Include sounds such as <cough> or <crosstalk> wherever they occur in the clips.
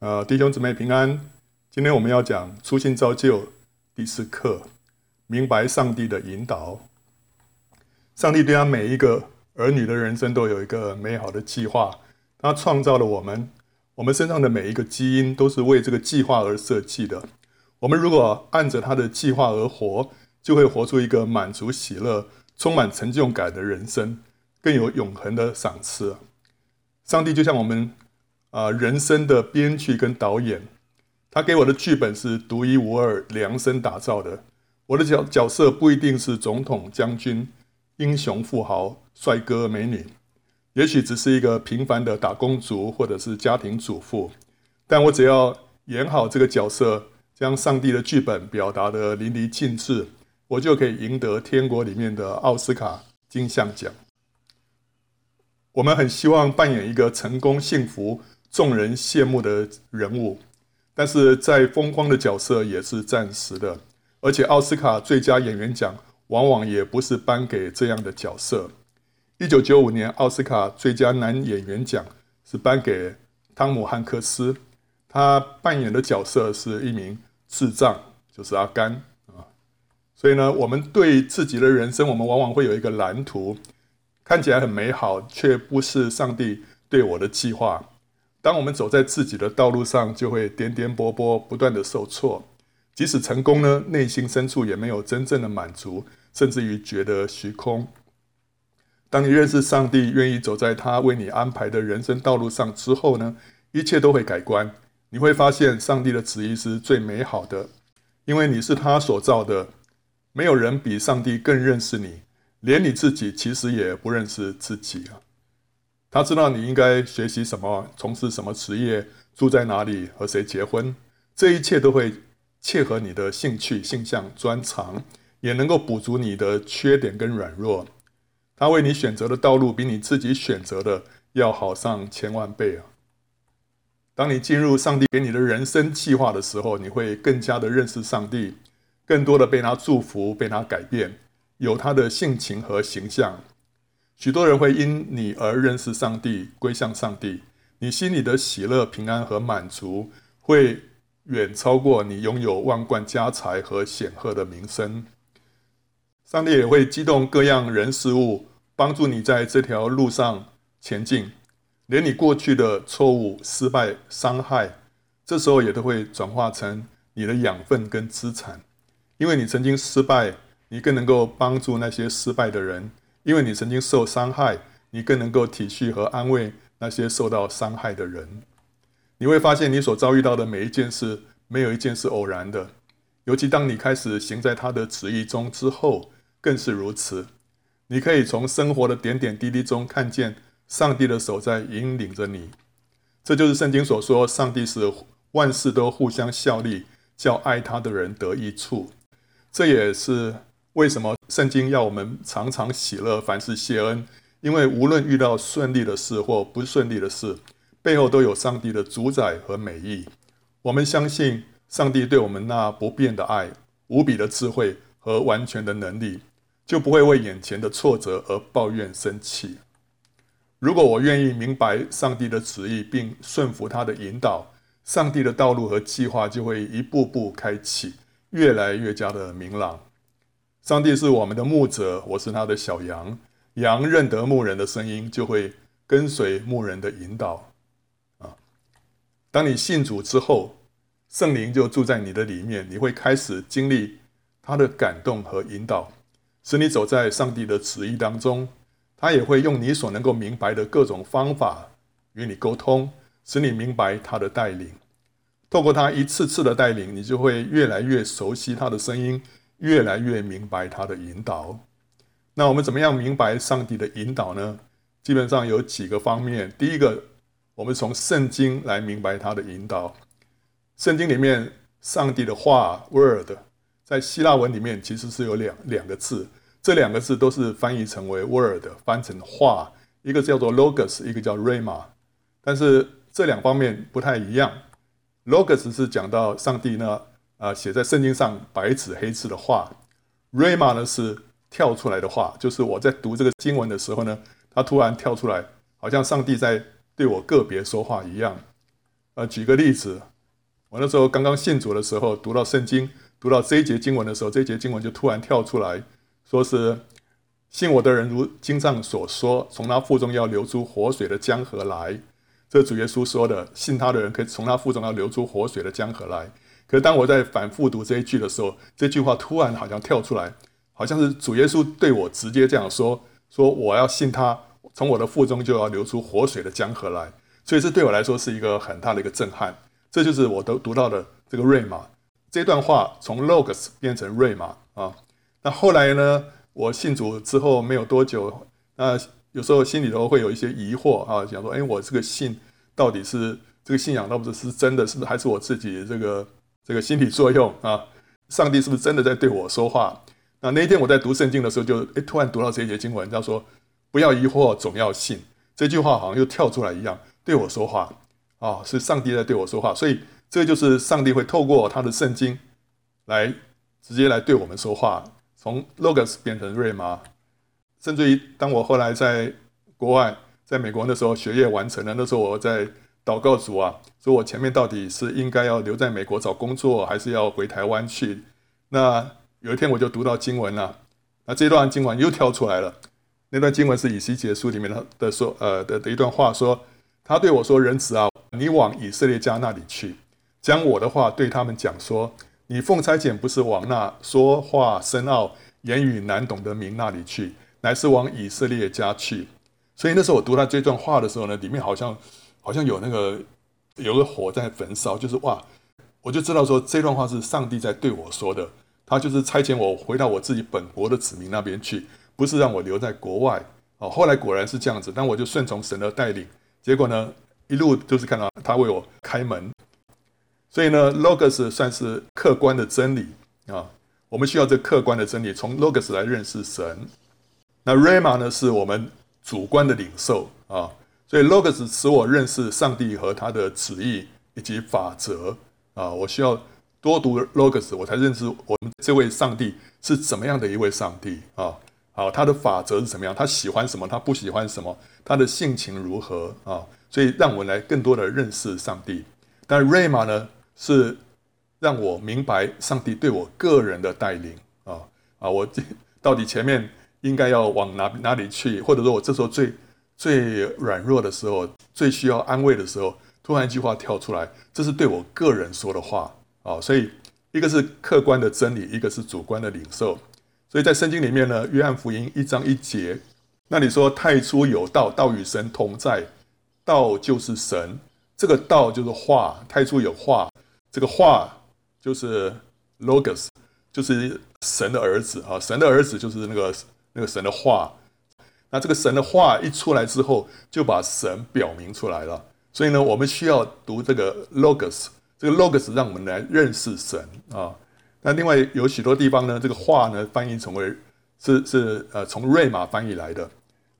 呃，弟兄姊妹平安。今天我们要讲初心造就第四课，明白上帝的引导。上帝对他每一个儿女的人生都有一个美好的计划。他创造了我们，我们身上的每一个基因都是为这个计划而设计的。我们如果按着他的计划而活，就会活出一个满足、喜乐、充满成就感的人生，更有永恒的赏赐。上帝就像我们。啊，人生的编剧跟导演，他给我的剧本是独一无二、量身打造的。我的角角色不一定是总统、将军、英雄、富豪、帅哥、美女，也许只是一个平凡的打工族或者是家庭主妇。但我只要演好这个角色，将上帝的剧本表达得淋漓尽致，我就可以赢得天国里面的奥斯卡金像奖。我们很希望扮演一个成功、幸福。众人羡慕的人物，但是再风光的角色也是暂时的，而且奥斯卡最佳演员奖往往也不是颁给这样的角色。一九九五年奥斯卡最佳男演员奖是颁给汤姆汉克斯，他扮演的角色是一名智障，就是阿甘啊。所以呢，我们对自己的人生，我们往往会有一个蓝图，看起来很美好，却不是上帝对我的计划。当我们走在自己的道路上，就会颠颠簸簸，不断的受挫。即使成功呢，内心深处也没有真正的满足，甚至于觉得虚空。当你认识上帝，愿意走在他为你安排的人生道路上之后呢，一切都会改观。你会发现上帝的旨意是最美好的，因为你是他所造的。没有人比上帝更认识你，连你自己其实也不认识自己啊。他知道你应该学习什么，从事什么职业，住在哪里，和谁结婚，这一切都会切合你的兴趣、性向、专长，也能够补足你的缺点跟软弱。他为你选择的道路比你自己选择的要好上千万倍啊！当你进入上帝给你的人生计划的时候，你会更加的认识上帝，更多的被他祝福、被他改变，有他的性情和形象。许多人会因你而认识上帝，归向上帝。你心里的喜乐、平安和满足，会远超过你拥有万贯家财和显赫的名声。上帝也会激动各样人事物，帮助你在这条路上前进。连你过去的错误、失败、伤害，这时候也都会转化成你的养分跟资产。因为你曾经失败，你更能够帮助那些失败的人。因为你曾经受伤害，你更能够体恤和安慰那些受到伤害的人。你会发现，你所遭遇到的每一件事，没有一件是偶然的。尤其当你开始行在他的旨意中之后，更是如此。你可以从生活的点点滴滴中看见上帝的手在引领着你。这就是圣经所说，上帝是万事都互相效力，叫爱他的人得益处。这也是。为什么圣经要我们常常喜乐，凡事谢恩？因为无论遇到顺利的事或不顺利的事，背后都有上帝的主宰和美意。我们相信上帝对我们那不变的爱、无比的智慧和完全的能力，就不会为眼前的挫折而抱怨生气。如果我愿意明白上帝的旨意，并顺服他的引导，上帝的道路和计划就会一步步开启，越来越加的明朗。上帝是我们的牧者，我是他的小羊。羊认得牧人的声音，就会跟随牧人的引导。啊，当你信主之后，圣灵就住在你的里面，你会开始经历他的感动和引导，使你走在上帝的旨意当中。他也会用你所能够明白的各种方法与你沟通，使你明白他的带领。透过他一次次的带领，你就会越来越熟悉他的声音。越来越明白他的引导。那我们怎么样明白上帝的引导呢？基本上有几个方面。第一个，我们从圣经来明白他的引导。圣经里面，上帝的话 （word） 在希腊文里面其实是有两两个字，这两个字都是翻译成为 word，翻成话，一个叫做 logos，一个叫 Rama。但是这两方面不太一样。logos 是讲到上帝呢。啊，写在圣经上白纸黑字的话，Rhema 呢是跳出来的话，就是我在读这个经文的时候呢，它突然跳出来，好像上帝在对我个别说话一样。呃，举个例子，我那时候刚刚信主的时候，读到圣经，读到这一节经文的时候，这一节经文就突然跳出来说是信我的人，如经上所说，从他腹中要流出活水的江河来。这主耶稣说的，信他的人可以从他腹中要流出活水的江河来。可是当我在反复读这一句的时候，这句话突然好像跳出来，好像是主耶稣对我直接这样说：说我要信他，从我的腹中就要流出活水的江河来。所以这对我来说是一个很大的一个震撼。这就是我都读到的这个瑞玛这段话，从 logs 变成瑞玛啊。那后来呢，我信主之后没有多久，那。有时候心里头会有一些疑惑啊，想说：哎，我这个信到底是这个信仰，到底是真的，是不是还是我自己这个这个心理作用啊？上帝是不是真的在对我说话？那那一天我在读圣经的时候就，就突然读到这一节经文，叫说：不要疑惑，总要信。这句话好像又跳出来一样，对我说话啊，是上帝在对我说话。所以这就是上帝会透过他的圣经来直接来对我们说话，从 logos 变成瑞玛。甚至于，当我后来在国外，在美国那时候学业完成了，那时候我在祷告主啊，说我前面到底是应该要留在美国找工作，还是要回台湾去？那有一天我就读到经文了，那这段经文又跳出来了。那段经文是以西结书里面的的说，呃的的一段话，说他对我说：“仁慈啊，你往以色列家那里去，将我的话对他们讲说，你奉差遣不是往那说话深奥、言语难懂的民那里去。”乃是往以色列家去，所以那时候我读到这段话的时候呢，里面好像好像有那个有个火在焚烧，就是哇，我就知道说这段话是上帝在对我说的，他就是差遣我回到我自己本国的子民那边去，不是让我留在国外。哦，后来果然是这样子，但我就顺从神的带领，结果呢，一路都是看到他为我开门，所以呢，Logos 算是客观的真理啊，我们需要这客观的真理，从 Logos 来认识神。那 Rhema 呢，是我们主观的领受啊，所以 Logos 使我认识上帝和他的旨意以及法则啊，我需要多读 Logos，我才认识我们这位上帝是怎么样的一位上帝啊。好，他的法则是怎么样？他喜欢什么？他不喜欢什么？他的性情如何啊？所以让我来更多的认识上帝。但 Rhema 呢，是让我明白上帝对我个人的带领啊啊，我到底前面。应该要往哪哪里去？或者说我这时候最最软弱的时候，最需要安慰的时候，突然一句话跳出来，这是对我个人说的话啊！所以一个是客观的真理，一个是主观的领受。所以在圣经里面呢，约翰福音一章一节，那你说太初有道，道与神同在，道就是神。这个道就是话，太初有话，这个话就是 Logos，就是神的儿子啊！神的儿子就是那个。那个神的话，那这个神的话一出来之后，就把神表明出来了。所以呢，我们需要读这个 logos，这个 logos 让我们来认识神啊。那另外有许多地方呢，这个话呢翻译成为是是呃从瑞玛翻译来的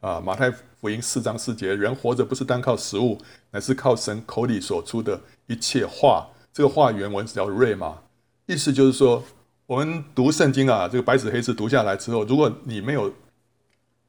啊。马太福音四章四节，人活着不是单靠食物，乃是靠神口里所出的一切话。这个话原文是叫瑞玛，意思就是说。我们读圣经啊，这个白纸黑字读下来之后，如果你没有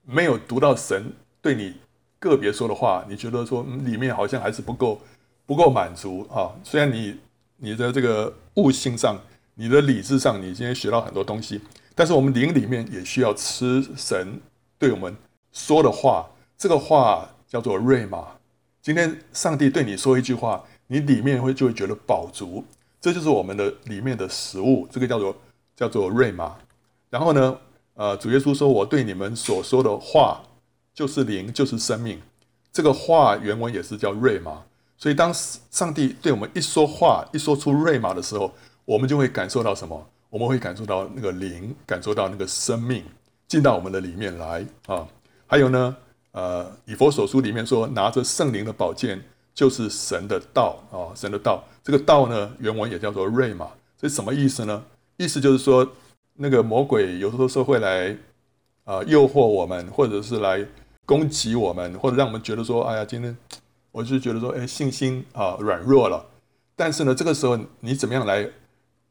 没有读到神对你个别说的话，你觉得说里面好像还是不够不够满足啊。虽然你你的这个悟性上、你的理智上，你今天学到很多东西，但是我们灵里面也需要吃神对我们说的话。这个话叫做瑞玛。今天上帝对你说一句话，你里面会就会觉得饱足，这就是我们的里面的食物。这个叫做。叫做瑞玛，然后呢，呃，主耶稣说：“我对你们所说的话，就是灵，就是生命。”这个话原文也是叫瑞玛。所以，当上帝对我们一说话，一说出瑞玛的时候，我们就会感受到什么？我们会感受到那个灵，感受到那个生命进到我们的里面来啊。还有呢，呃，以弗所书里面说：“拿着圣灵的宝剑，就是神的道啊，神的道。”这个道呢，原文也叫做瑞玛。这是什么意思呢？意思就是说，那个魔鬼有时候是会来，啊，诱惑我们，或者是来攻击我们，或者让我们觉得说，哎呀，今天我就觉得说，哎，信心啊软弱了。但是呢，这个时候你怎么样来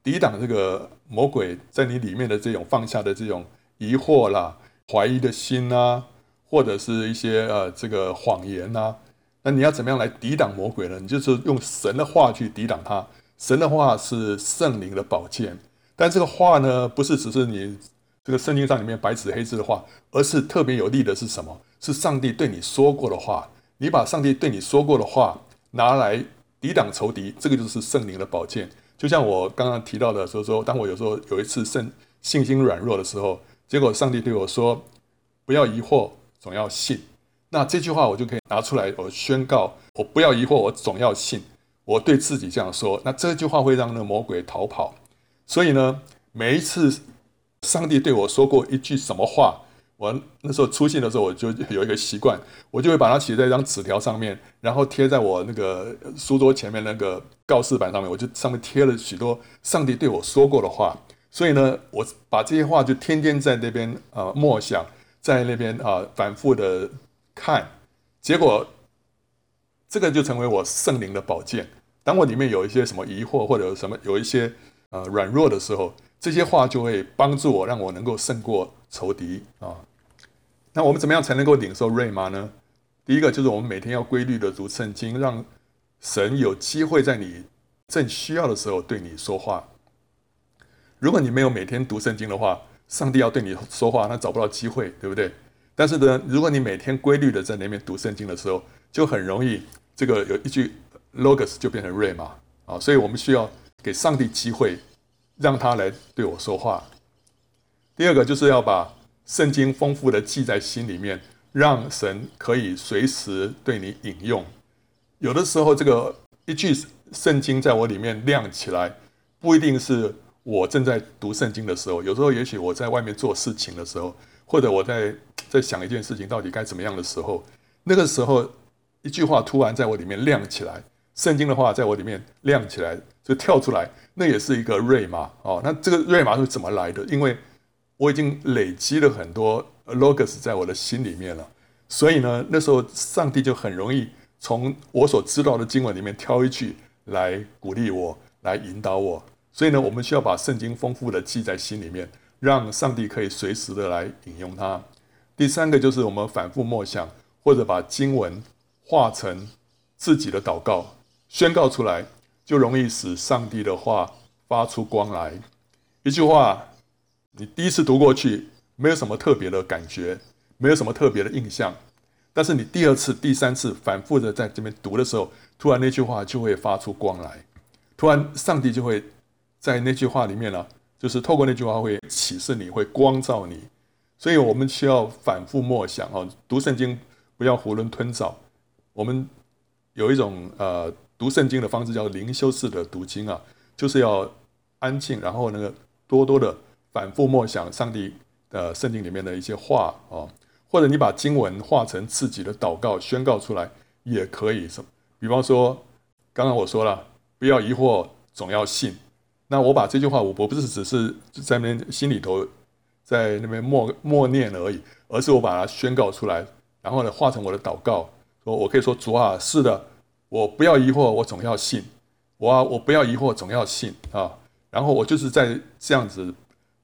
抵挡这个魔鬼在你里面的这种放下的这种疑惑啦、怀疑的心啊，或者是一些呃这个谎言呐？那你要怎么样来抵挡魔鬼呢？你就是用神的话去抵挡他。神的话是圣灵的宝剑，但这个话呢，不是只是你这个圣经上里面白纸黑字的话，而是特别有力的是什么？是上帝对你说过的话。你把上帝对你说过的话拿来抵挡仇敌，这个就是圣灵的宝剑。就像我刚刚提到的，说说，当我有时候有一次信信心软弱的时候，结果上帝对我说：“不要疑惑，总要信。”那这句话我就可以拿出来，我宣告：我不要疑惑，我总要信。我对自己这样说，那这句话会让那魔鬼逃跑。所以呢，每一次上帝对我说过一句什么话，我那时候出现的时候，我就有一个习惯，我就会把它写在一张纸条上面，然后贴在我那个书桌前面那个告示板上面。我就上面贴了许多上帝对我说过的话。所以呢，我把这些话就天天在那边啊默想，在那边啊反复的看，结果这个就成为我圣灵的宝剑。当我里面有一些什么疑惑，或者什么有一些呃软弱的时候，这些话就会帮助我，让我能够胜过仇敌啊。那我们怎么样才能够领受瑞玛呢？第一个就是我们每天要规律的读圣经，让神有机会在你正需要的时候对你说话。如果你没有每天读圣经的话，上帝要对你说话，那找不到机会，对不对？但是呢，如果你每天规律的在那边读圣经的时候，就很容易这个有一句。Logos 就变成瑞玛啊，所以我们需要给上帝机会，让他来对我说话。第二个就是要把圣经丰富的记在心里面，让神可以随时对你引用。有的时候，这个一句圣经在我里面亮起来，不一定是我正在读圣经的时候，有时候也许我在外面做事情的时候，或者我在在想一件事情到底该怎么样的时候，那个时候一句话突然在我里面亮起来。圣经的话在我里面亮起来，就跳出来，那也是一个瑞玛哦。那这个瑞玛是怎么来的？因为我已经累积了很多 logos 在我的心里面了，所以呢，那时候上帝就很容易从我所知道的经文里面挑一句来鼓励我，来引导我。所以呢，我们需要把圣经丰富的记在心里面，让上帝可以随时的来引用它。第三个就是我们反复默想，或者把经文化成自己的祷告。宣告出来，就容易使上帝的话发出光来。一句话，你第一次读过去，没有什么特别的感觉，没有什么特别的印象。但是你第二次、第三次反复的在这边读的时候，突然那句话就会发出光来。突然，上帝就会在那句话里面呢，就是透过那句话会启示你，会光照你。所以我们需要反复默想哦，读圣经不要囫囵吞枣。我们有一种呃。读圣经的方式叫灵修式的读经啊，就是要安静，然后那个多多的反复默想上帝的圣经里面的一些话啊，或者你把经文化成自己的祷告宣告出来也可以。什？比方说，刚刚我说了，不要疑惑，总要信。那我把这句话，我我不是只是在那边心里头在那边默默念而已，而是我把它宣告出来，然后呢化成我的祷告，说我可以说主啊，是的。我不要疑惑，我总要信。我啊，我不要疑惑，总要信啊。然后我就是在这样子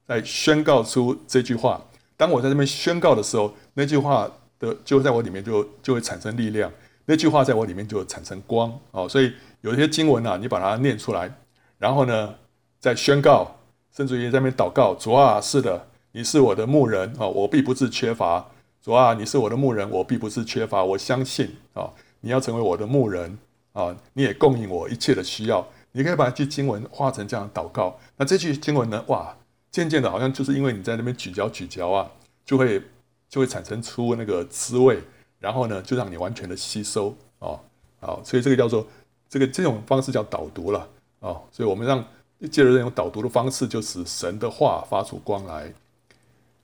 在宣告出这句话。当我在这边宣告的时候，那句话的就在我里面就就会产生力量。那句话在我里面就会产生光啊。所以有一些经文啊，你把它念出来，然后呢再宣告，甚至于在那边祷告：主啊，是的，你是我的牧人啊，我必不致缺乏。主啊，你是我的牧人，我必不是缺乏。我相信啊。你要成为我的牧人啊！你也供应我一切的需要。你可以把这句经文化成这样的祷告。那这句经文呢？哇，渐渐的，好像就是因为你在那边咀嚼咀嚼啊，就会就会产生出那个滋味，然后呢，就让你完全的吸收啊。好，所以这个叫做这个这种方式叫导读了啊。所以我们让借着这种导读的方式，就使神的话发出光来。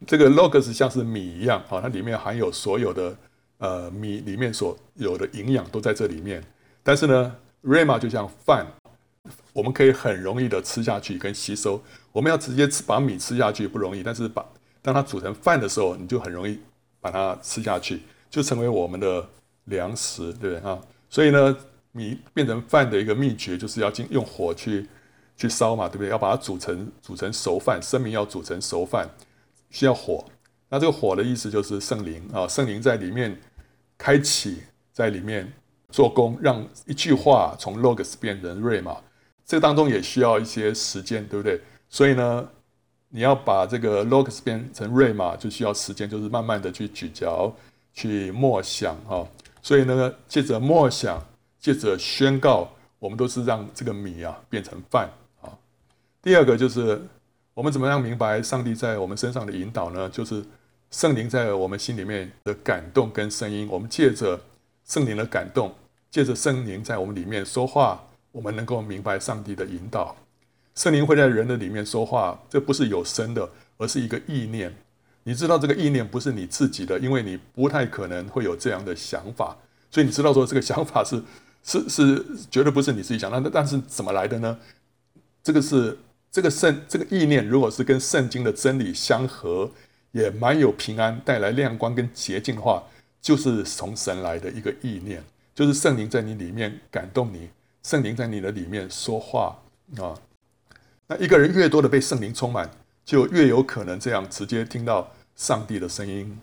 这个 logos 像是米一样啊，它里面含有所有的。呃，米里面所有的营养都在这里面，但是呢，Rhema 就像饭，我们可以很容易的吃下去跟吸收。我们要直接吃把米吃下去不容易，但是把当它煮成饭的时候，你就很容易把它吃下去，就成为我们的粮食，对不对啊？所以呢，米变成饭的一个秘诀就是要经用火去去烧嘛，对不对？要把它煮成煮成熟饭，生米要煮成熟饭，需要火。那这个火的意思就是圣灵啊，圣灵在里面。开启在里面做工，让一句话从 logos 变成 rhema，这当中也需要一些时间，对不对？所以呢，你要把这个 logos 变成 rhema，就需要时间，就是慢慢的去咀嚼、去默想啊。所以呢，借着默想，借着宣告，我们都是让这个米啊变成饭啊。第二个就是我们怎么样明白上帝在我们身上的引导呢？就是圣灵在我们心里面的感动跟声音，我们借着圣灵的感动。借着圣灵在我们里面说话，我们能够明白上帝的引导。圣灵会在人的里面说话，这不是有声的，而是一个意念。你知道这个意念不是你自己的，因为你不太可能会有这样的想法，所以你知道说这个想法是是是绝对不是你自己想的。那但是怎么来的呢？这个是这个圣这个意念，如果是跟圣经的真理相合，也蛮有平安，带来亮光跟洁净的话，就是从神来的一个意念。就是圣灵在你里面感动你，圣灵在你的里面说话啊。那一个人越多的被圣灵充满，就越有可能这样直接听到上帝的声音。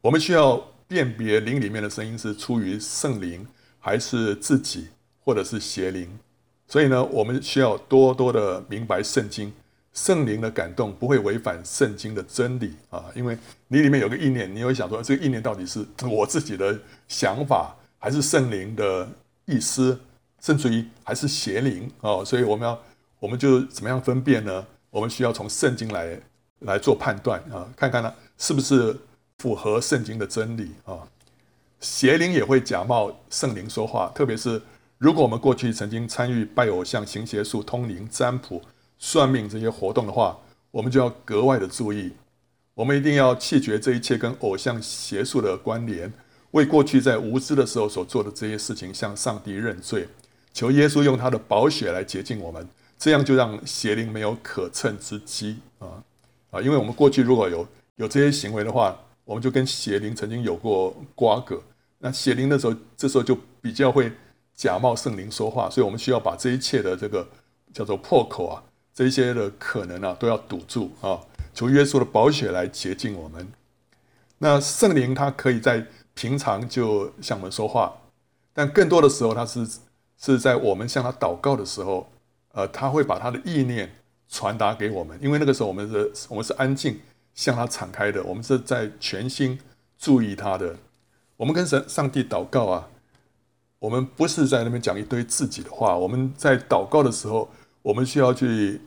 我们需要辨别灵里面的声音是出于圣灵，还是自己，或者是邪灵。所以呢，我们需要多多的明白圣经，圣灵的感动不会违反圣经的真理啊。因为你里面有个意念，你会想说，这个意念到底是我自己的想法？还是圣灵的意思，甚至于还是邪灵哦，所以我们要，我们就怎么样分辨呢？我们需要从圣经来来做判断啊，看看呢是不是符合圣经的真理啊？邪灵也会假冒圣灵说话，特别是如果我们过去曾经参与拜偶像、行邪术、通灵、占卜、算命这些活动的话，我们就要格外的注意，我们一定要弃绝这一切跟偶像邪术的关联。为过去在无知的时候所做的这些事情向上帝认罪，求耶稣用他的宝血来洁净我们，这样就让邪灵没有可乘之机啊啊！因为我们过去如果有有这些行为的话，我们就跟邪灵曾经有过瓜葛，那邪灵的时候，这时候就比较会假冒圣灵说话，所以我们需要把这一切的这个叫做破口啊，这些的可能啊都要堵住啊！求耶稣的宝血来洁净我们。那圣灵他可以在。平常就向我们说话，但更多的时候，他是是在我们向他祷告的时候，呃，他会把他的意念传达给我们。因为那个时候，我们是，我们是安静向他敞开的，我们是在全心注意他的。我们跟神、上帝祷告啊，我们不是在那边讲一堆自己的话。我们在祷告的时候，我们需要去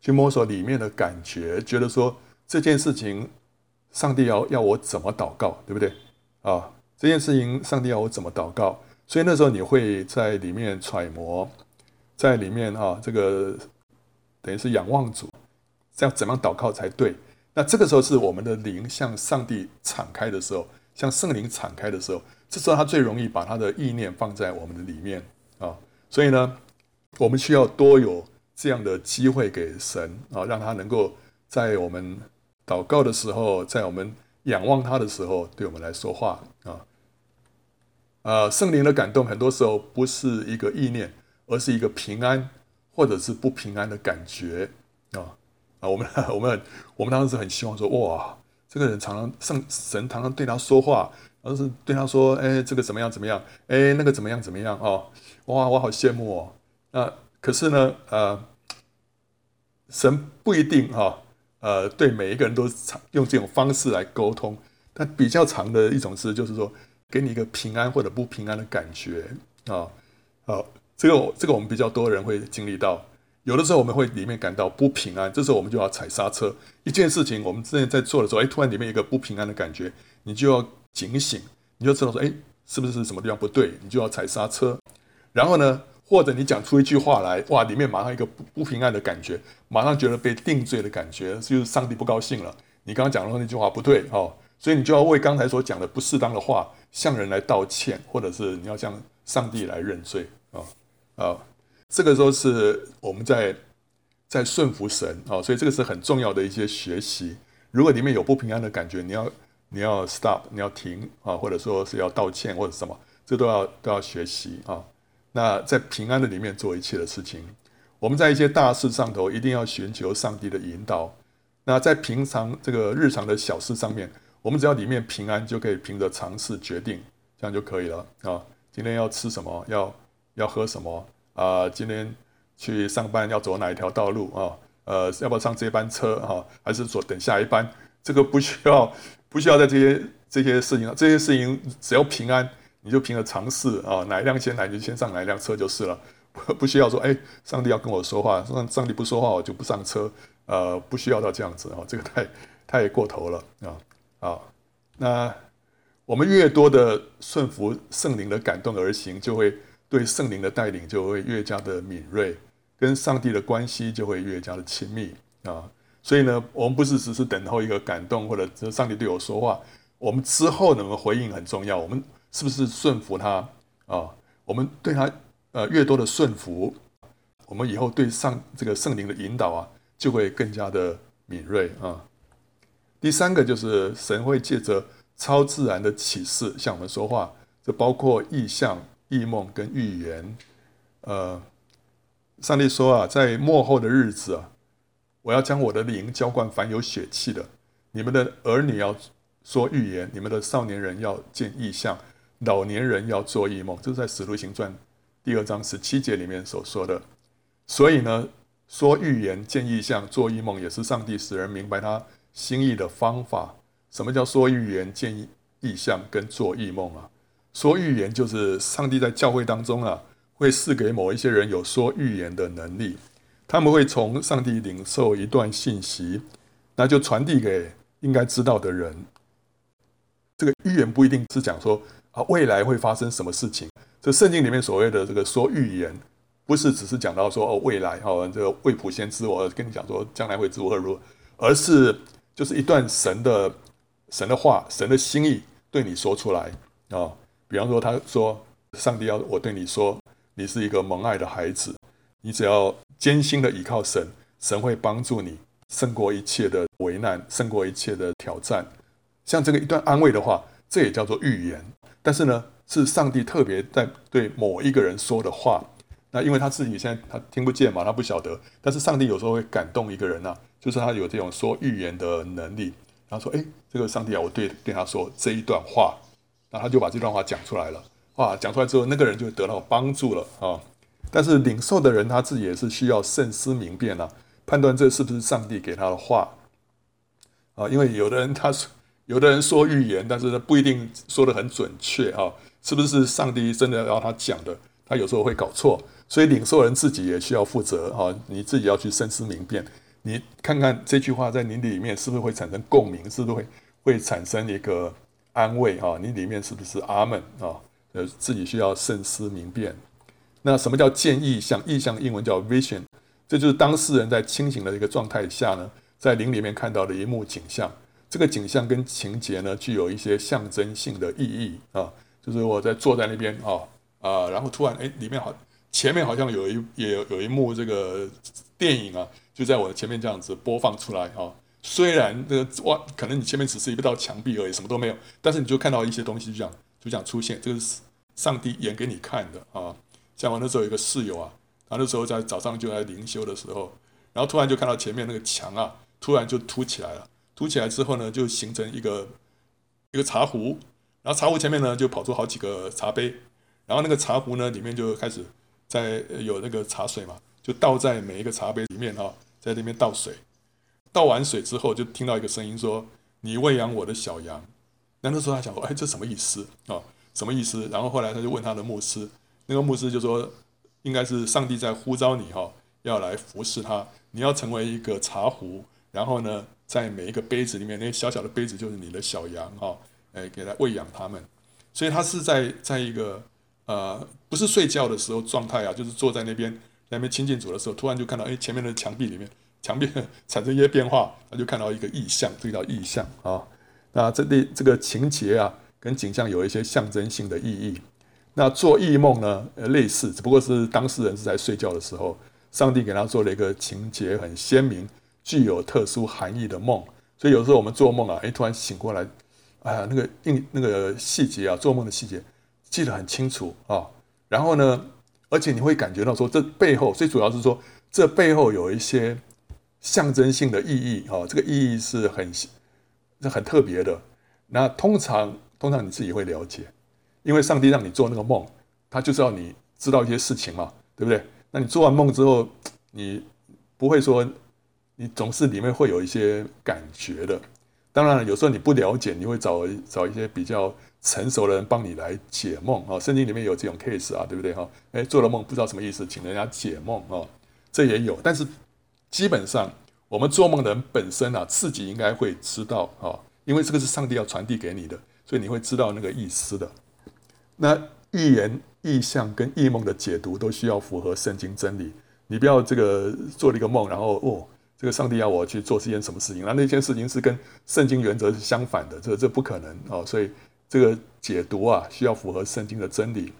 去摸索里面的感觉，觉得说这件事情，上帝要要我怎么祷告，对不对？啊，这件事情上帝要我怎么祷告？所以那时候你会在里面揣摩，在里面啊，这个等于是仰望主，这样怎么样祷告才对？那这个时候是我们的灵向上帝敞开的时候，向圣灵敞开的时候，这时候他最容易把他的意念放在我们的里面啊。所以呢，我们需要多有这样的机会给神啊，让他能够在我们祷告的时候，在我们。仰望他的时候，对我们来说话啊，呃，圣灵的感动很多时候不是一个意念，而是一个平安或者是不平安的感觉啊啊，我们 <laughs> 我们我们当时很希望说，哇，这个人常常圣神常常对他说话，而是对他说，哎，这个怎么样怎么样，哎，那个怎么样怎么样哦，哇，我好羡慕哦。那可是呢，呃，神不一定哈。呃，对每一个人都用这种方式来沟通，但比较长的一种是，就是说给你一个平安或者不平安的感觉啊。好，这个这个我们比较多人会经历到，有的时候我们会里面感到不平安，这时候我们就要踩刹车。一件事情我们之前在做的时候，哎，突然里面一个不平安的感觉，你就要警醒，你就知道说，哎，是不是什么地方不对？你就要踩刹车。然后呢，或者你讲出一句话来，哇，里面马上一个不不平安的感觉，马上觉得被定罪的感觉，就是上帝不高兴了。你刚刚讲的那句话不对哦，所以你就要为刚才所讲的不适当的话向人来道歉，或者是你要向上帝来认罪啊啊，这个时候是我们在在顺服神啊，所以这个是很重要的一些学习。如果里面有不平安的感觉，你要你要 stop，你要停啊，或者说是要道歉或者什么，这都要都要学习啊。那在平安的里面做一切的事情，我们在一些大事上头一定要寻求上帝的引导。那在平常这个日常的小事上面，我们只要里面平安，就可以凭着常识决定，这样就可以了啊。今天要吃什么，要要喝什么啊、今天去上班要走哪一条道路啊？呃，要不要上这班车哈？还是说等下一班？这个不需要，不需要在这些这些事情上，这些事情只要平安，你就凭着尝试啊，哪一辆先来就先上哪一辆车就是了，<laughs> 不需要说，哎，上帝要跟我说话，上上帝不说话我就不上车，呃，不需要到这样子啊，这个太太过头了啊啊，那我们越多的顺服圣灵的感动而行，就会对圣灵的带领就会越加的敏锐。跟上帝的关系就会越加的亲密啊，所以呢，我们不是只是等候一个感动，或者上帝对我说话，我们之后能够回应很重要。我们是不是顺服他啊？我们对他呃越多的顺服，我们以后对上这个圣灵的引导啊，就会更加的敏锐啊。第三个就是神会借着超自然的启示向我们说话，这包括异象、异梦跟预言，呃。上帝说啊，在末后的日子啊，我要将我的灵浇灌凡有血气的。你们的儿女要说预言，你们的少年人要见异象，老年人要做异梦。这是在《使徒行传》第二章十七节里面所说的。所以呢，说预言、见异象、做异梦，也是上帝使人明白他心意的方法。什么叫说预言、见异象跟做异梦啊？说预言就是上帝在教会当中啊。会赐给某一些人有说预言的能力，他们会从上帝领受一段信息，那就传递给应该知道的人。这个预言不一定是讲说啊未来会发生什么事情，这圣经里面所谓的这个说预言，不是只是讲到说哦未来哈这个未卜先知我跟你讲说将来会如何如何，而是就是一段神的神的话，神的心意对你说出来啊。比方说他说上帝要我对你说。你是一个蒙爱的孩子，你只要坚心的依靠神，神会帮助你胜过一切的危难，胜过一切的挑战。像这个一段安慰的话，这也叫做预言。但是呢，是上帝特别在对某一个人说的话。那因为他自己现在他听不见嘛，他不晓得。但是上帝有时候会感动一个人呐、就是他有这种说预言的能力。然后说：“哎，这个上帝啊，我对对他说这一段话。”那他就把这段话讲出来了。话讲出来之后，那个人就得到帮助了啊。但是领受的人他自己也是需要慎思明辨啊，判断这是不是上帝给他的话啊。因为有的人他有的人说预言，但是他不一定说得很准确啊。是不是上帝真的要他讲的？他有时候会搞错，所以领受人自己也需要负责啊。你自己要去深思明辨，你看看这句话在你里面是不是会产生共鸣，是不是会会产生一个安慰啊？你里面是不是阿门啊？呃，自己需要慎思明辨。那什么叫见异象？异象英文叫 vision，这就是当事人在清醒的一个状态下呢，在灵里面看到的一幕景象。这个景象跟情节呢，具有一些象征性的意义啊。就是我在坐在那边啊啊，然后突然哎，里面好前面好像有一也有有一幕这个电影啊，就在我的前面这样子播放出来啊。虽然这个哇，可能你前面只是一道墙壁而已，什么都没有，但是你就看到一些东西，就这样。就这样出现，这个是上帝演给你看的啊！像我那时候有一个室友啊，他那时候在早上就在灵修的时候，然后突然就看到前面那个墙啊，突然就凸起来了。煮起来之后呢，就形成一个一个茶壶，然后茶壶前面呢就跑出好几个茶杯，然后那个茶壶呢里面就开始在有那个茶水嘛，就倒在每一个茶杯里面哈，在这边倒水。倒完水之后，就听到一个声音说：“你喂养我的小羊。”那那时候他想说，哎，这什么意思啊？什么意思？然后后来他就问他的牧师，那个牧师就说，应该是上帝在呼召你哈，要来服侍他，你要成为一个茶壶，然后呢，在每一个杯子里面，那小小的杯子就是你的小羊哈，哎，给他喂养他们。所以他是在在一个呃，不是睡觉的时候状态啊，就是坐在那边在那边亲近主的时候，突然就看到，哎，前面的墙壁里面，墙壁产生一些变化，他就看到一个意象，这个叫意象啊。那这里这个情节啊，跟景象有一些象征性的意义。那做异梦呢，呃，类似，只不过是当事人是在睡觉的时候，上帝给他做了一个情节很鲜明、具有特殊含义的梦。所以有时候我们做梦啊，哎，突然醒过来，哎呀，那个印那个细节啊，做梦的细节记得很清楚啊。然后呢，而且你会感觉到说，这背后最主要是说，这背后有一些象征性的意义啊，这个意义是很。是很特别的，那通常通常你自己会了解，因为上帝让你做那个梦，他就是要你知道一些事情嘛，对不对？那你做完梦之后，你不会说，你总是里面会有一些感觉的。当然了，有时候你不了解，你会找找一些比较成熟的人帮你来解梦啊。圣经里面有这种 case 啊，对不对哈？哎，做了梦不知道什么意思，请人家解梦啊，这也有。但是基本上，我们做梦的人本身啊，自己应该会知道啊，因为这个是上帝要传递给你的，所以你会知道那个意思的。那预言、意象跟异梦的解读都需要符合圣经真理。你不要这个做了一个梦，然后哦。这个上帝要我去做这件什么事情，那那件事情是跟圣经原则是相反的，这这不可能哦。所以这个解读啊，需要符合圣经的真理。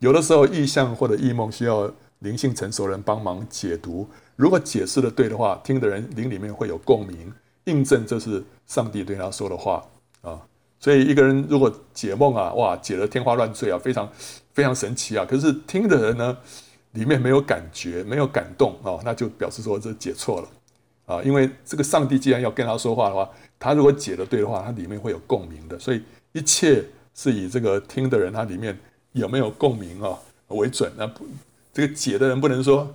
有的时候异象或者异梦需要灵性成熟人帮忙解读。如果解释的对的话，听的人灵里面会有共鸣，印证这是上帝对他说的话啊。所以一个人如果解梦啊，哇，解得天花乱坠啊，非常非常神奇啊。可是听的人呢，里面没有感觉，没有感动啊，那就表示说这解错了。啊，因为这个上帝既然要跟他说话的话，他如果解的对的话，他里面会有共鸣的。所以一切是以这个听的人他里面有没有共鸣啊为准。那不，这个解的人不能说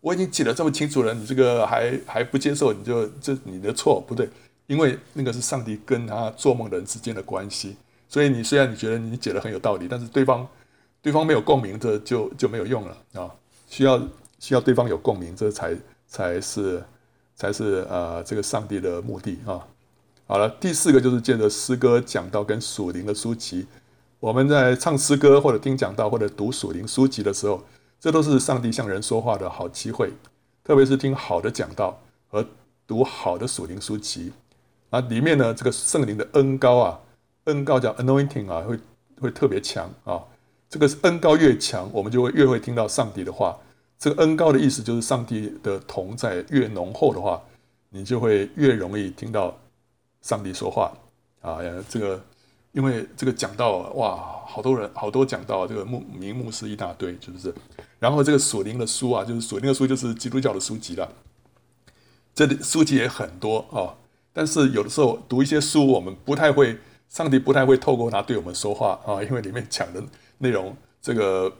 我已经解得这么清楚了，你这个还还不接受，你就这你的错不对。因为那个是上帝跟他做梦的人之间的关系。所以你虽然你觉得你解得很有道理，但是对方对方没有共鸣，这就就没有用了啊。需要需要对方有共鸣，这才才是。才是呃，这个上帝的目的啊。好了，第四个就是借着诗歌讲道跟属灵的书籍。我们在唱诗歌或者听讲道或者读属灵书籍的时候，这都是上帝向人说话的好机会。特别是听好的讲道和读好的属灵书籍啊，里面呢，这个圣灵的恩膏啊，恩膏叫 anointing 啊，会会特别强啊。这个恩膏越强，我们就会越会听到上帝的话。这个恩高的意思就是上帝的同在越浓厚的话，你就会越容易听到上帝说话啊。这个因为这个讲到哇，好多人好多讲到，这个牧名牧师一大堆，是不是？然后这个属灵的书啊，就是属灵的书，就是基督教的书籍了。这里书籍也很多啊，但是有的时候读一些书，我们不太会，上帝不太会透过它对我们说话啊，因为里面讲的内容，这个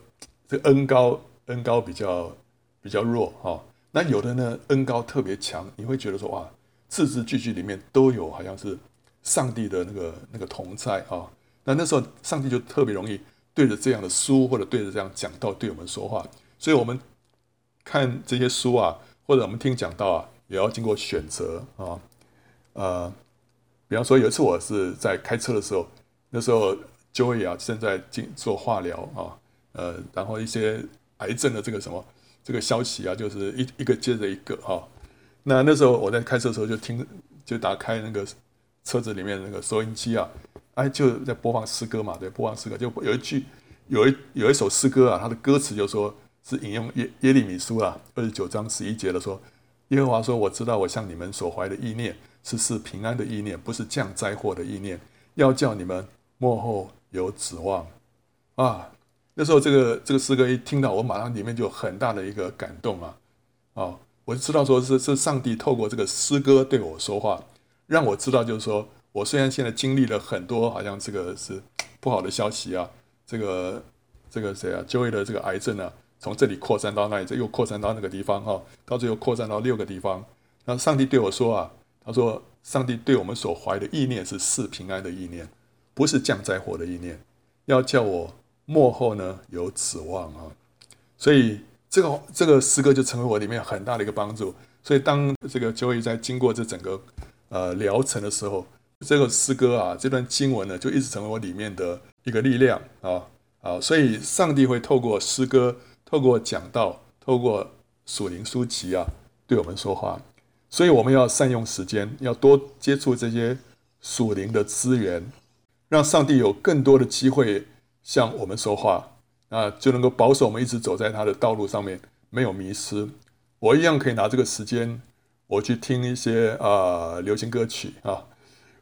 这个恩高。恩高比较比较弱哈，那有的呢，恩高特别强，你会觉得说哇，字字句句里面都有好像是上帝的那个那个同在啊。那那时候上帝就特别容易对着这样的书或者对着这样讲道对我们说话，所以我们看这些书啊，或者我们听讲道啊，也要经过选择啊。呃，比方说有一次我是在开车的时候，那时候 Joey 啊正在进做化疗啊，呃，然后一些。癌症的这个什么这个消息啊，就是一一个接着一个哈。那那时候我在开车的时候就听，就打开那个车子里面那个收音机啊，哎就在播放诗歌嘛，对，播放诗歌就有一句有一有一首诗歌啊，它的歌词就说是引用耶耶利米书啊二十九章十一节的说，耶和华说，我知道我向你们所怀的意念是是平安的意念，不是降灾祸的意念，要叫你们末后有指望啊。那时候，这个这个诗歌一听到，我马上里面就有很大的一个感动啊！啊，我就知道说是是上帝透过这个诗歌对我说话，让我知道就是说我虽然现在经历了很多好像这个是不好的消息啊，这个这个谁啊，Joey 的这个癌症啊，从这里扩散到那里，这又扩散到那个地方哈，到最后扩散到六个地方。那上帝对我说啊，他说上帝对我们所怀的意念是赐平安的意念，不是降灾祸的意念，要叫我。末后呢有指望啊，所以这个这个诗歌就成为我里面很大的一个帮助。所以当这个 joy 在经过这整个呃疗程的时候，这个诗歌啊，这段经文呢，就一直成为我里面的一个力量啊啊！所以上帝会透过诗歌、透过讲道、透过属灵书籍啊，对我们说话。所以我们要善用时间，要多接触这些属灵的资源，让上帝有更多的机会。向我们说话，啊，就能够保守我们一直走在他的道路上面，没有迷失。我一样可以拿这个时间，我去听一些啊、流行歌曲啊，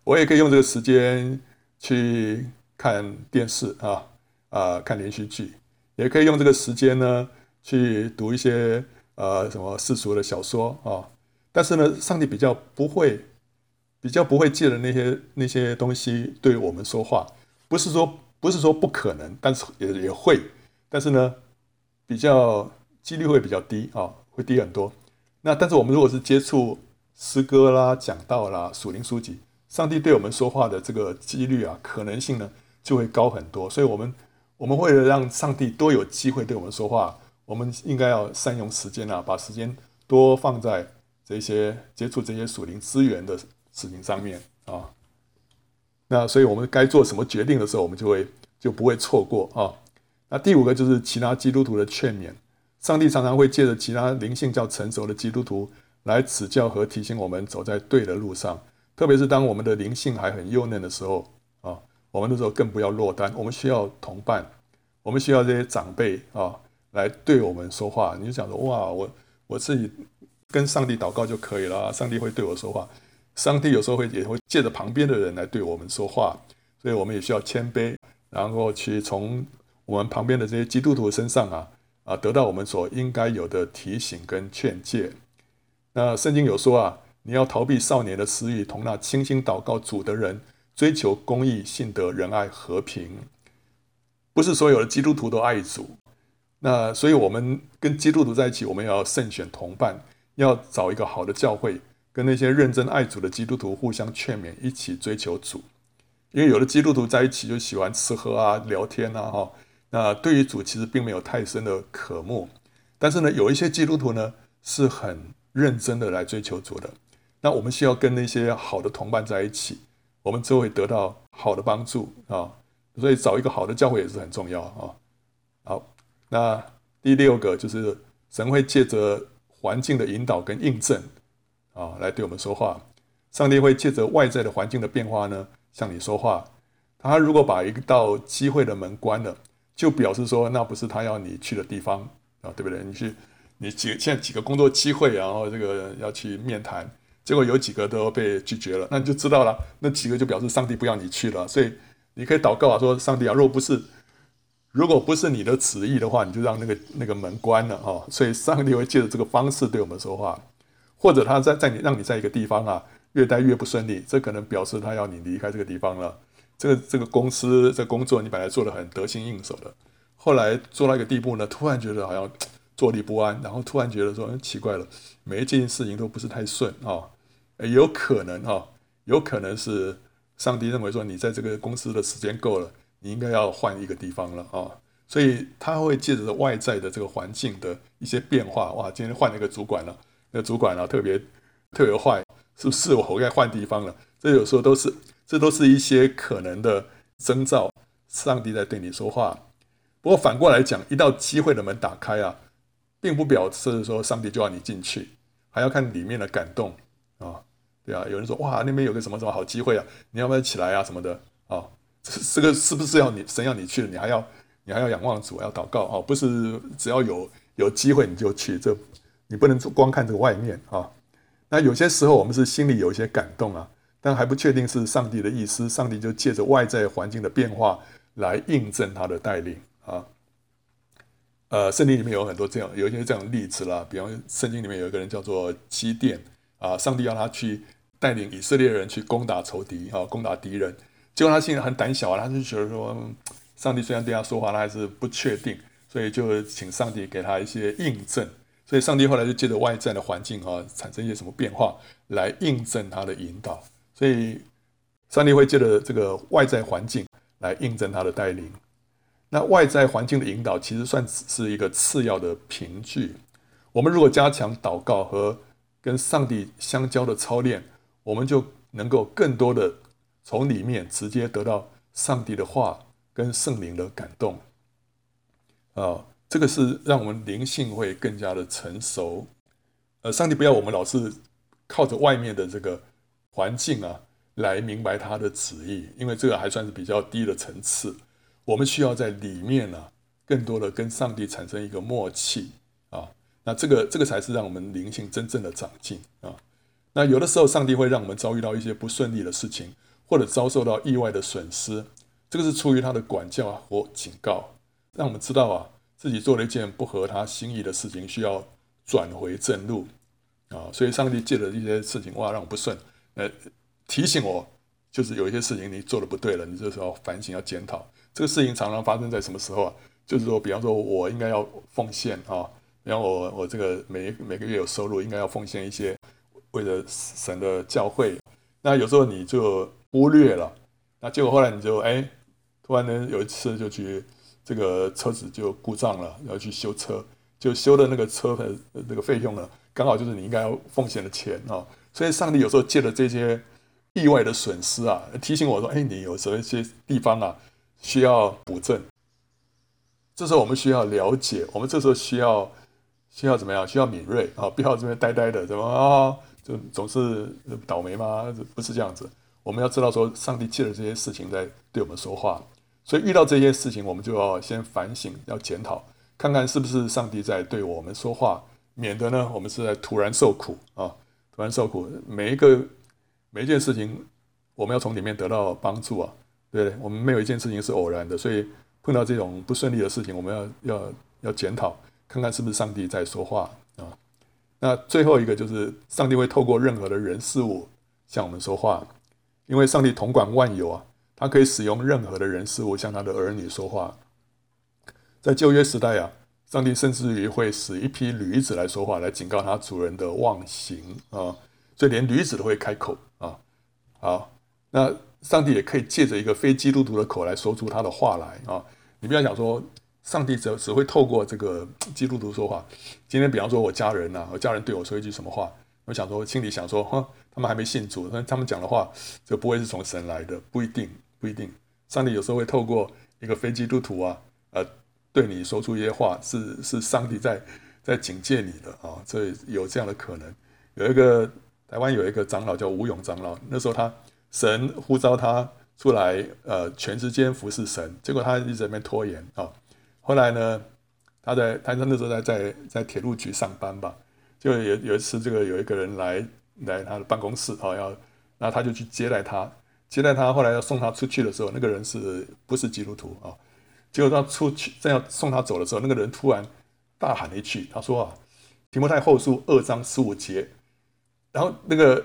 我也可以用这个时间去看电视啊啊、看连续剧，也可以用这个时间呢去读一些呃什么世俗的小说啊。但是呢，上帝比较不会，比较不会借着那些那些东西对我们说话，不是说。不是说不可能，但是也也会，但是呢，比较几率会比较低啊、会低很多。那但是我们如果是接触诗歌啦、讲道啦、属灵书籍，上帝对我们说话的这个几率啊，可能性呢就会高很多。所以，我们我们为了让上帝多有机会对我们说话，我们应该要善用时间啊，把时间多放在这些接触这些属灵资源的事情上面啊。那所以我们该做什么决定的时候，我们就会就不会错过啊。那第五个就是其他基督徒的劝勉，上帝常常会借着其他灵性较成熟的基督徒来指教和提醒我们走在对的路上，特别是当我们的灵性还很幼嫩的时候啊，我们那时候更不要落单，我们需要同伴，我们需要这些长辈啊来对我们说话。你就想说哇，我我自己跟上帝祷告就可以了，上帝会对我说话。上帝有时候会也会借着旁边的人来对我们说话，所以我们也需要谦卑，然后去从。我们旁边的这些基督徒身上啊啊，得到我们所应该有的提醒跟劝诫。那圣经有说啊，你要逃避少年的私欲，同那倾心祷告主的人，追求公义、信德、仁爱、和平。不是所有的基督徒都爱主，那所以我们跟基督徒在一起，我们要慎选同伴，要找一个好的教会，跟那些认真爱主的基督徒互相劝勉，一起追求主。因为有的基督徒在一起就喜欢吃喝啊、聊天啊，哈。那对于主其实并没有太深的渴慕，但是呢，有一些基督徒呢是很认真的来追求主的。那我们需要跟那些好的同伴在一起，我们就会得到好的帮助啊。所以找一个好的教会也是很重要啊。好，那第六个就是神会借着环境的引导跟印证啊来对我们说话。上帝会借着外在的环境的变化呢向你说话。他如果把一道机会的门关了。就表示说，那不是他要你去的地方啊，对不对？你去，你几现在几个工作机会，然后这个要去面谈，结果有几个都被拒绝了，那你就知道了，那几个就表示上帝不要你去了。所以你可以祷告啊，说上帝啊，如果不是，如果不是你的旨意的话，你就让那个那个门关了啊。所以上帝会借着这个方式对我们说话，或者他在在你让你在一个地方啊越待越不顺利，这可能表示他要你离开这个地方了。这个这个公司这工作你本来做得很得心应手的，后来做到一个地步呢，突然觉得好像坐立不安，然后突然觉得说，奇怪了，每一件事情都不是太顺啊，有可能哈，有可能是上帝认为说你在这个公司的时间够了，你应该要换一个地方了啊，所以他会借着外在的这个环境的一些变化，哇，今天换了一个主管了，那主管啊特别特别坏，是不是我该换地方了？这有时候都是。这都是一些可能的征兆，上帝在对你说话。不过反过来讲，一道机会的门打开啊，并不表示说上帝就要你进去，还要看里面的感动啊。对啊，有人说哇，那边有个什么什么好机会啊，你要不要起来啊什么的啊？这这个是不是要你神要你去？你还要你还要仰望主，要祷告啊？不是只要有有机会你就去，这你不能光看这个外面啊。那有些时候我们是心里有一些感动啊。但还不确定是上帝的意思，上帝就借着外在环境的变化来印证他的带领啊。呃，圣经里面有很多这样有一些这样的例子啦，比方圣经里面有一个人叫做基甸啊，上帝要他去带领以色列人去攻打仇敌啊，攻打敌人，结果他现在很胆小啊，他就觉得说，上帝虽然对他说话，他还是不确定，所以就请上帝给他一些印证，所以上帝后来就借着外在的环境啊，产生一些什么变化来印证他的引导。所以，上帝会借着这个外在环境来印证他的带领。那外在环境的引导，其实算是一个次要的凭据。我们如果加强祷告和跟上帝相交的操练，我们就能够更多的从里面直接得到上帝的话跟圣灵的感动。啊，这个是让我们灵性会更加的成熟。呃，上帝不要我们老是靠着外面的这个。环境啊，来明白他的旨意，因为这个还算是比较低的层次。我们需要在里面呢、更多的跟上帝产生一个默契啊。那这个这个才是让我们灵性真正的长进啊。那有的时候，上帝会让我们遭遇到一些不顺利的事情，或者遭受到意外的损失，这个是出于他的管教或警告，让我们知道啊，自己做了一件不合他心意的事情，需要转回正路啊。所以，上帝借了一些事情，哇，让我不顺。呃，提醒我，就是有一些事情你做的不对了，你这时候反省要检讨。这个事情常常发生在什么时候啊？就是说，比方说我应该要奉献啊，比方我我这个每每个月有收入，应该要奉献一些为了神的教会。那有时候你就忽略了，那结果后来你就哎，突然呢有一次就去这个车子就故障了，要去修车，就修的那个车的那个费用呢，刚好就是你应该要奉献的钱啊。所以上帝有时候借了这些意外的损失啊，提醒我说：“哎，你有时候一些地方啊需要补正。”这时候我们需要了解，我们这时候需要需要怎么样？需要敏锐啊，不要这边呆呆的，怎么啊？就总是倒霉吗？不是这样子。我们要知道说，上帝借了这些事情在对我们说话。所以遇到这些事情，我们就要先反省，要检讨，看看是不是上帝在对我们说话，免得呢我们是在突然受苦啊。突然受苦，每一个每一件事情，我们要从里面得到帮助啊，对？我们没有一件事情是偶然的，所以碰到这种不顺利的事情，我们要要要检讨，看看是不是上帝在说话啊。那最后一个就是，上帝会透过任何的人事物向我们说话，因为上帝统管万有啊，他可以使用任何的人事物向他的儿女说话。在旧约时代啊。上帝甚至于会使一批驴子来说话，来警告他主人的妄行啊，所以连驴子都会开口啊。好，那上帝也可以借着一个非基督徒的口来说出他的话来啊。你不要想说，上帝只只会透过这个基督徒说话。今天，比方说我家人呐，我家人对我说一句什么话，我想说，心里想说，哈，他们还没信主，但他们讲的话，这不会是从神来的，不一定，不一定。上帝有时候会透过一个非基督徒啊，呃。对你说出一些话，是是上帝在在警戒你的啊，所以有这样的可能。有一个台湾有一个长老叫吴勇长老，那时候他神呼召他出来，呃，全时间服侍神，结果他一直在那边拖延啊。后来呢，他在他那时候在在在铁路局上班吧，就有有一次这个有一个人来来他的办公室啊，要，然后他就去接待他，接待他，后来要送他出去的时候，那个人是不是基督徒啊？结果他出去正要送他走的时候，那个人突然大喊了一句：“他说啊，提摩太后书二章十五节。”然后那个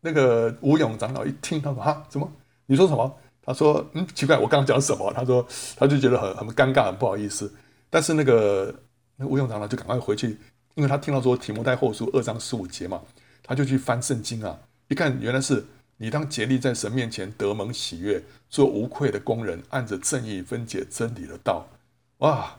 那个吴勇长老一听，他说：“哈，怎么？你说什么？”他说：“嗯，奇怪，我刚刚讲什么？”他说：“他就觉得很很尴尬，很不好意思。”但是那个那吴勇长老就赶快回去，因为他听到说提摩太后书二章十五节嘛，他就去翻圣经啊，一看原来是。你当竭力在神面前得蒙喜悦，做无愧的工人，按着正义分解真理的道。哇！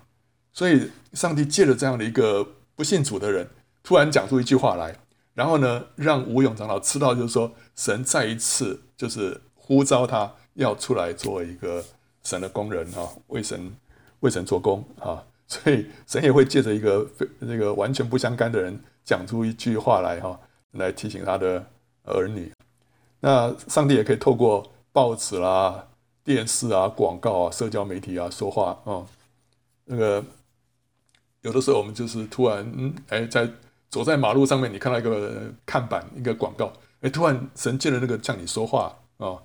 所以上帝借着这样的一个不信主的人，突然讲出一句话来，然后呢，让吴勇长老知道，就是说神再一次就是呼召他要出来做一个神的工人啊，为神为神做工啊。所以神也会借着一个那个完全不相干的人讲出一句话来哈，来提醒他的儿女。那上帝也可以透过报纸啦、电视啊、广告啊、社交媒体啊说话啊、那个有的时候我们就是突然，嗯，哎，在走在马路上面，你看到一个看板、一个广告，哎，突然神借了那个向你说话啊、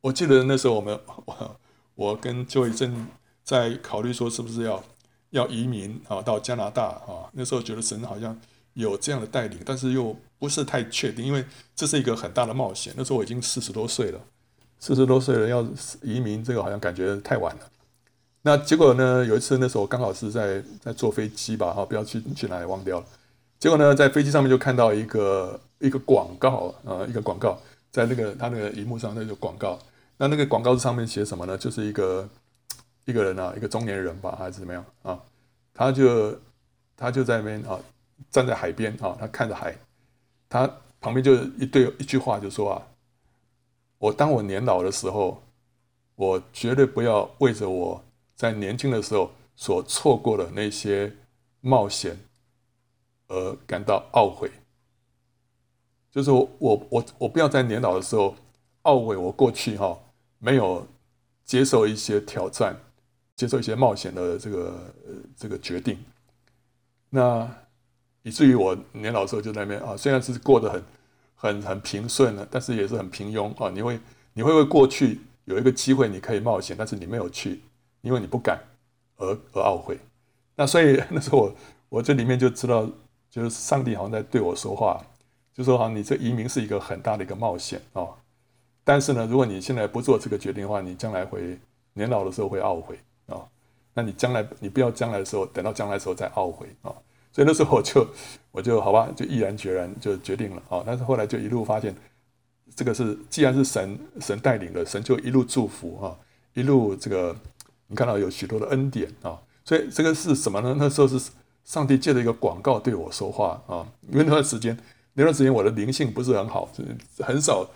我记得那时候我们，<laughs> 我，跟就一正在考虑说是不是要要移民啊到加拿大啊。那时候觉得神好像有这样的带领，但是又。不是太确定，因为这是一个很大的冒险。那时候我已经四十多岁了，四十多岁了要移民，这个好像感觉太晚了。那结果呢？有一次那时候刚好是在在坐飞机吧，哈，不要去去哪里忘掉了。结果呢，在飞机上面就看到一个一个广告啊，一个广告在那个他那个荧幕上那个广告。那那个广告上面写什么呢？就是一个一个人啊，一个中年人吧，还是怎么样啊？他就他就在那边啊，站在海边啊，他看着海。他旁边就一对一句话，就说啊，我当我年老的时候，我绝对不要为着我在年轻的时候所错过的那些冒险而感到懊悔。就是我我我我不要在年老的时候懊悔我过去哈没有接受一些挑战，接受一些冒险的这个这个决定。那。以至于我年老的时候就在那边啊，虽然是过得很、很、很平顺了，但是也是很平庸啊。你会、你会为过去有一个机会你可以冒险，但是你没有去，因为你不敢而而懊悔。那所以 <laughs> 那时候我我这里面就知道，就是上帝好像在对我说话，就说好像你这移民是一个很大的一个冒险啊。但是呢，如果你现在不做这个决定的话，你将来会年老的时候会懊悔啊。那你将来你不要将来的时候，等到将来的时候再懊悔啊。所以那时候我就 <laughs> 我就好吧，就毅然决然就决定了啊。但是后来就一路发现，这个是既然是神神带领的，神就一路祝福啊，一路这个你看到有许多的恩典啊。所以这个是什么呢？那时候是上帝借着一个广告对我说话啊。因为那段时间那段时间我的灵性不是很好，很少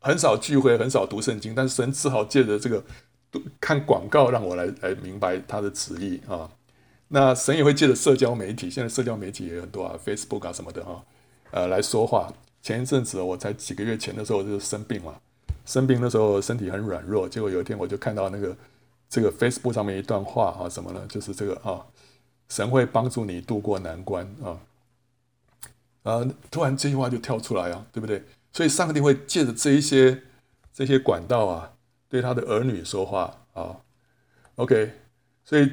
很少聚会，很少读圣经，但是神只好借着这个看广告让我来来明白他的旨意啊。那神也会借着社交媒体，现在社交媒体也很多啊，Facebook 啊什么的哈，呃来说话。前一阵子我才几个月前的时候就生病了，生病的时候身体很软弱，结果有一天我就看到那个这个 Facebook 上面一段话啊，什么呢？就是这个啊，神会帮助你度过难关啊，啊，突然这句话就跳出来啊，对不对？所以上帝会借着这一些这些管道啊，对他的儿女说话啊，OK，所以。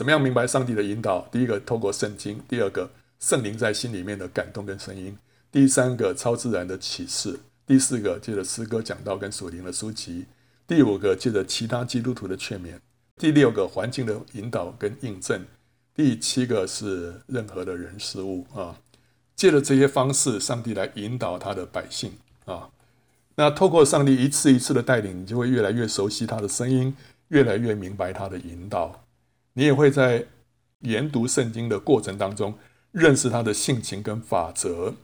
怎么样明白上帝的引导？第一个，透过圣经；第二个，圣灵在心里面的感动跟声音；第三个，超自然的启示；第四个，借着诗歌讲道跟属灵的书籍；第五个，借着其他基督徒的劝勉；第六个，环境的引导跟印证；第七个是任何的人事物啊。借着这些方式，上帝来引导他的百姓啊。那透过上帝一次一次的带领，你就会越来越熟悉他的声音，越来越明白他的引导。你也会在研读圣经的过程当中认识他的性情跟法则，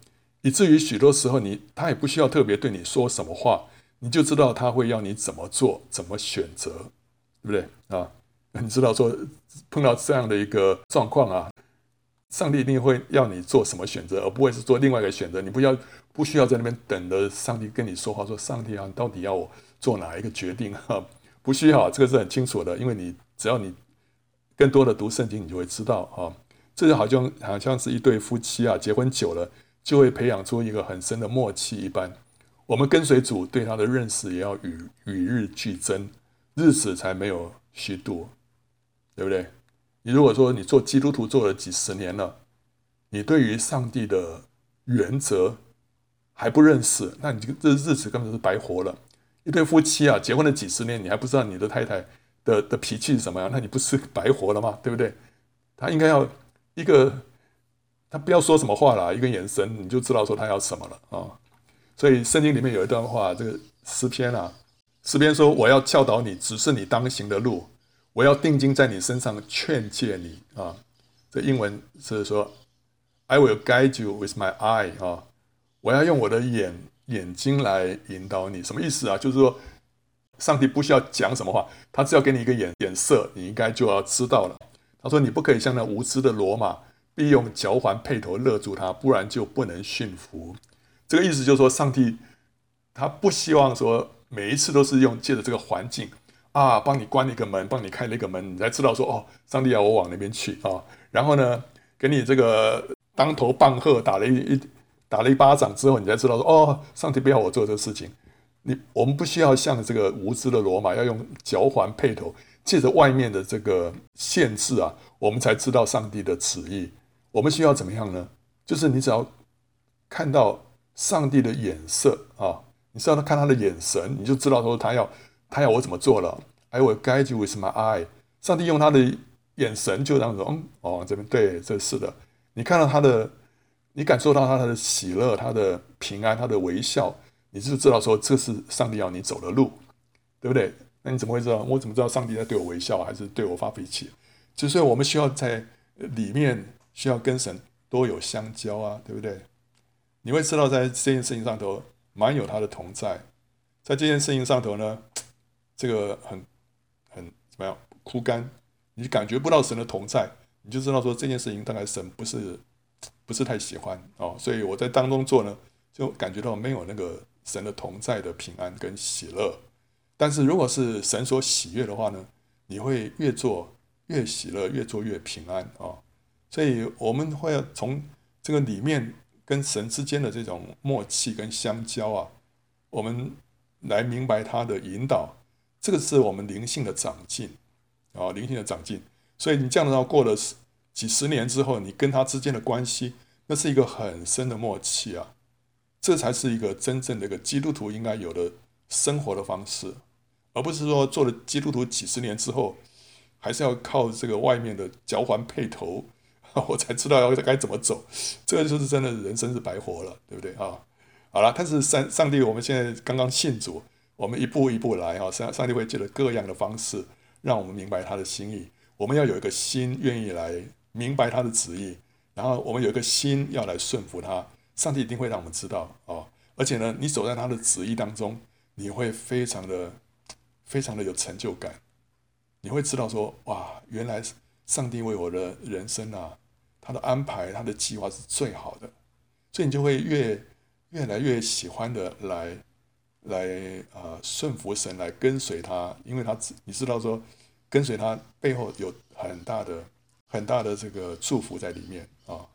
以至于许多时候你他也不需要特别对你说什么话，你就知道他会要你怎么做、怎么选择，对不对啊？你知道说碰到这样的一个状况啊，上帝一定会要你做什么选择，而不会是做另外一个选择。你不要不需要在那边等着上帝跟你说话，说上帝啊，你到底要我做哪一个决定啊？不需要，这个是很清楚的，因为你只要你。更多的读圣经，你就会知道啊，这就好像好像是一对夫妻啊，结婚久了就会培养出一个很深的默契一般。我们跟随主，对他的认识也要与与日俱增，日子才没有虚度，对不对？你如果说你做基督徒做了几十年了，你对于上帝的原则还不认识，那你这日子根本是白活了。一对夫妻啊，结婚了几十年，你还不知道你的太太。的的脾气是什么样？那你不是白活了吗？对不对？他应该要一个，他不要说什么话了，一个眼神你就知道说他要什么了啊、所以圣经里面有一段话，这个诗篇啊，诗篇说：“我要教导你，指示你当行的路；我要定睛在你身上，劝诫你。”啊，这英文是说：“I will guide you with my eye。”啊，我要用我的眼眼睛来引导你。什么意思啊？就是说。上帝不需要讲什么话，他只要给你一个眼眼色，你应该就要知道了。他说：“你不可以像那无知的罗马，必用嚼环配头勒住他，不然就不能驯服。”这个意思就是说，上帝他不希望说每一次都是用借着这个环境啊，帮你关了一个门，帮你开了一个门，你才知道说哦，上帝要我往那边去啊。然后呢，给你这个当头棒喝，打了一一打了一巴掌之后，你才知道说哦，上帝不要我做这个事情。你我们不需要像这个无知的罗马，要用脚环配头，借着外面的这个限制啊，我们才知道上帝的旨意。我们需要怎么样呢？就是你只要看到上帝的眼色啊，你知道他看他的眼神，你就知道说他要他要我怎么做了。I will guide you with my eye。上帝用他的眼神就让说，嗯，哦，这边对，这是的。你看到他的，你感受到他的喜乐，他的平安，他的微笑。你是知道说这是上帝要你走的路，对不对？那你怎么会知道？我怎么知道上帝在对我微笑，还是对我发脾气？就是我们需要在里面需要跟神多有相交啊，对不对？你会知道在这件事情上头满有他的同在，在这件事情上头呢，这个很很怎么样枯干，你感觉不到神的同在，你就知道说这件事情大概神不是不是太喜欢哦，所以我在当中做呢，就感觉到没有那个。神的同在的平安跟喜乐，但是如果是神所喜悦的话呢，你会越做越喜乐，越做越平安啊、所以我们会从这个里面跟神之间的这种默契跟相交啊，我们来明白他的引导，这个是我们灵性的长进啊，灵性的长进。所以你这样的话过了几十年之后，你跟他之间的关系，那是一个很深的默契啊。这才是一个真正的一个基督徒应该有的生活的方式，而不是说做了基督徒几十年之后，还是要靠这个外面的交环配头，<laughs> 我才知道要该怎么走。这个就是真的人生是白活了，对不对啊？好了，但是上上帝，我们现在刚刚信主，我们一步一步来哈，上上帝会借着各样的方式，让我们明白他的心意。我们要有一个心愿意来明白他的旨意，然后我们有一个心要来顺服他，上帝一定会让我们知道啊。而且呢，你走在他的旨意当中，你会非常的、非常的有成就感。你会知道说，哇，原来上帝为我的人生啊，他的安排、他的计划是最好的，所以你就会越越来越喜欢的来来啊、呃、顺服神，来跟随他，因为他你知道说，跟随他背后有很大的、很大的这个祝福在里面啊。